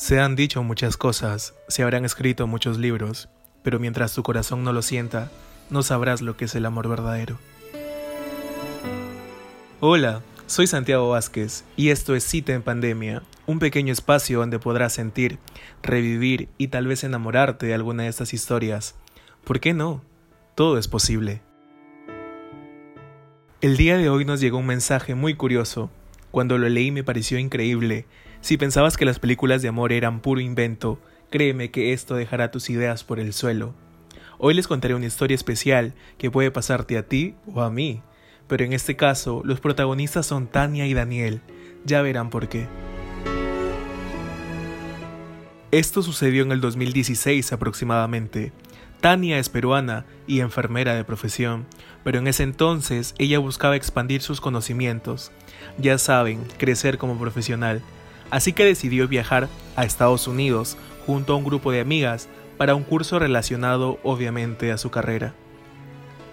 Se han dicho muchas cosas, se habrán escrito muchos libros, pero mientras tu corazón no lo sienta, no sabrás lo que es el amor verdadero. Hola, soy Santiago Vázquez y esto es Cita en Pandemia, un pequeño espacio donde podrás sentir, revivir y tal vez enamorarte de alguna de estas historias. ¿Por qué no? Todo es posible. El día de hoy nos llegó un mensaje muy curioso. Cuando lo leí me pareció increíble si pensabas que las películas de amor eran puro invento, créeme que esto dejará tus ideas por el suelo. Hoy les contaré una historia especial que puede pasarte a ti o a mí, pero en este caso los protagonistas son Tania y Daniel, ya verán por qué. Esto sucedió en el 2016 aproximadamente. Tania es peruana y enfermera de profesión, pero en ese entonces ella buscaba expandir sus conocimientos. Ya saben, crecer como profesional así que decidió viajar a Estados Unidos junto a un grupo de amigas para un curso relacionado obviamente a su carrera.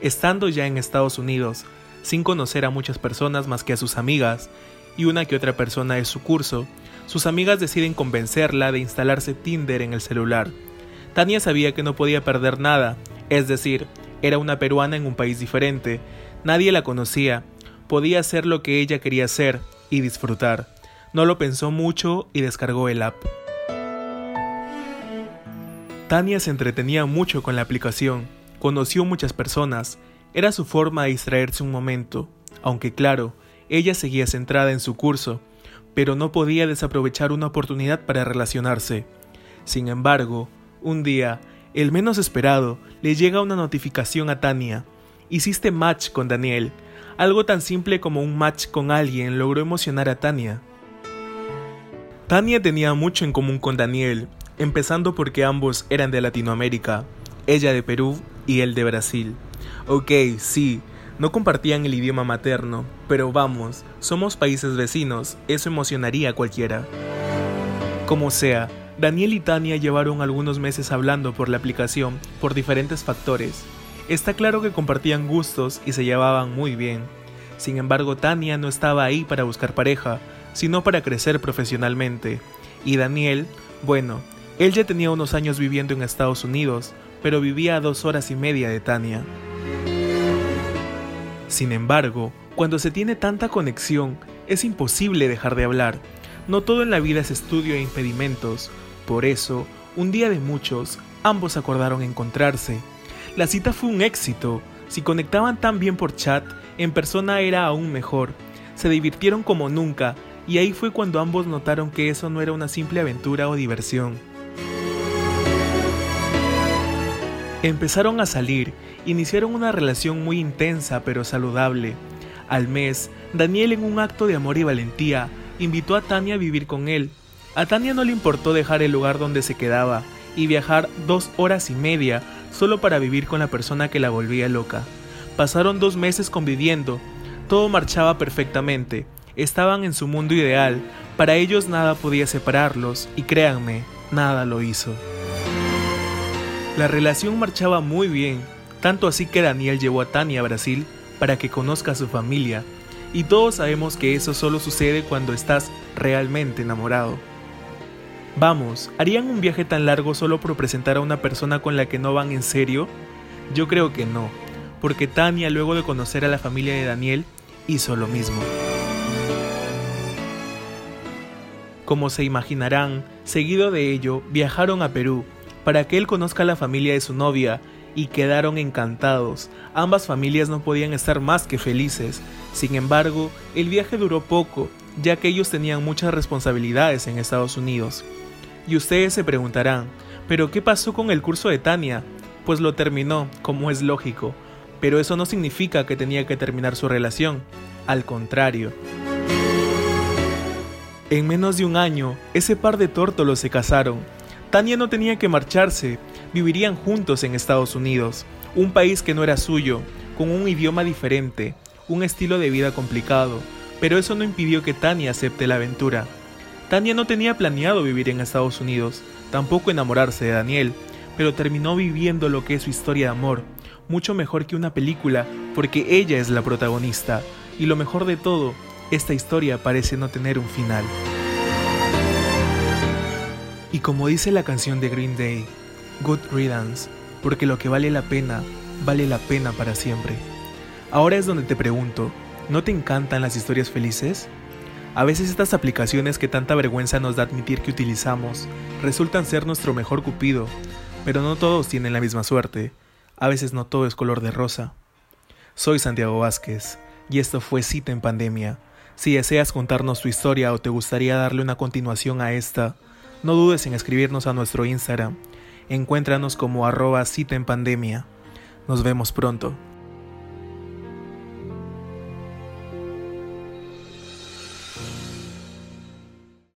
Estando ya en Estados Unidos, sin conocer a muchas personas más que a sus amigas y una que otra persona de su curso, sus amigas deciden convencerla de instalarse Tinder en el celular. Tania sabía que no podía perder nada, es decir, era una peruana en un país diferente, nadie la conocía, podía hacer lo que ella quería hacer y disfrutar. No lo pensó mucho y descargó el app. Tania se entretenía mucho con la aplicación, conoció muchas personas, era su forma de distraerse un momento, aunque claro, ella seguía centrada en su curso, pero no podía desaprovechar una oportunidad para relacionarse. Sin embargo, un día, el menos esperado, le llega una notificación a Tania. Hiciste match con Daniel. Algo tan simple como un match con alguien logró emocionar a Tania. Tania tenía mucho en común con Daniel, empezando porque ambos eran de Latinoamérica, ella de Perú y él de Brasil. Ok, sí, no compartían el idioma materno, pero vamos, somos países vecinos, eso emocionaría a cualquiera. Como sea, Daniel y Tania llevaron algunos meses hablando por la aplicación por diferentes factores. Está claro que compartían gustos y se llevaban muy bien. Sin embargo, Tania no estaba ahí para buscar pareja, sino para crecer profesionalmente. Y Daniel, bueno, él ya tenía unos años viviendo en Estados Unidos, pero vivía a dos horas y media de Tania. Sin embargo, cuando se tiene tanta conexión, es imposible dejar de hablar. No todo en la vida es estudio e impedimentos. Por eso, un día de muchos, ambos acordaron encontrarse. La cita fue un éxito. Si conectaban tan bien por chat, en persona era aún mejor. Se divirtieron como nunca y ahí fue cuando ambos notaron que eso no era una simple aventura o diversión. Empezaron a salir, iniciaron una relación muy intensa pero saludable. Al mes, Daniel en un acto de amor y valentía invitó a Tania a vivir con él. A Tania no le importó dejar el lugar donde se quedaba y viajar dos horas y media solo para vivir con la persona que la volvía loca. Pasaron dos meses conviviendo, todo marchaba perfectamente, estaban en su mundo ideal, para ellos nada podía separarlos y créanme, nada lo hizo. La relación marchaba muy bien, tanto así que Daniel llevó a Tania a Brasil para que conozca a su familia, y todos sabemos que eso solo sucede cuando estás realmente enamorado. Vamos, ¿harían un viaje tan largo solo por presentar a una persona con la que no van en serio? Yo creo que no, porque Tania luego de conocer a la familia de Daniel hizo lo mismo. Como se imaginarán, seguido de ello, viajaron a Perú para que él conozca a la familia de su novia y quedaron encantados. Ambas familias no podían estar más que felices. Sin embargo, el viaje duró poco, ya que ellos tenían muchas responsabilidades en Estados Unidos. Y ustedes se preguntarán, ¿pero qué pasó con el curso de Tania? Pues lo terminó, como es lógico, pero eso no significa que tenía que terminar su relación, al contrario. En menos de un año, ese par de tórtolos se casaron. Tania no tenía que marcharse, vivirían juntos en Estados Unidos, un país que no era suyo, con un idioma diferente, un estilo de vida complicado, pero eso no impidió que Tania acepte la aventura. Tania no tenía planeado vivir en Estados Unidos, tampoco enamorarse de Daniel, pero terminó viviendo lo que es su historia de amor, mucho mejor que una película, porque ella es la protagonista, y lo mejor de todo esta historia parece no tener un final. Y como dice la canción de Green Day, Good Riddance, porque lo que vale la pena, vale la pena para siempre. Ahora es donde te pregunto, ¿no te encantan las historias felices? A veces estas aplicaciones que tanta vergüenza nos da admitir que utilizamos resultan ser nuestro mejor cupido, pero no todos tienen la misma suerte. A veces no todo es color de rosa. Soy Santiago Vázquez y esto fue Cita en Pandemia. Si deseas contarnos tu historia o te gustaría darle una continuación a esta, no dudes en escribirnos a nuestro Instagram. Encuéntranos como arroba cita en pandemia. Nos vemos pronto.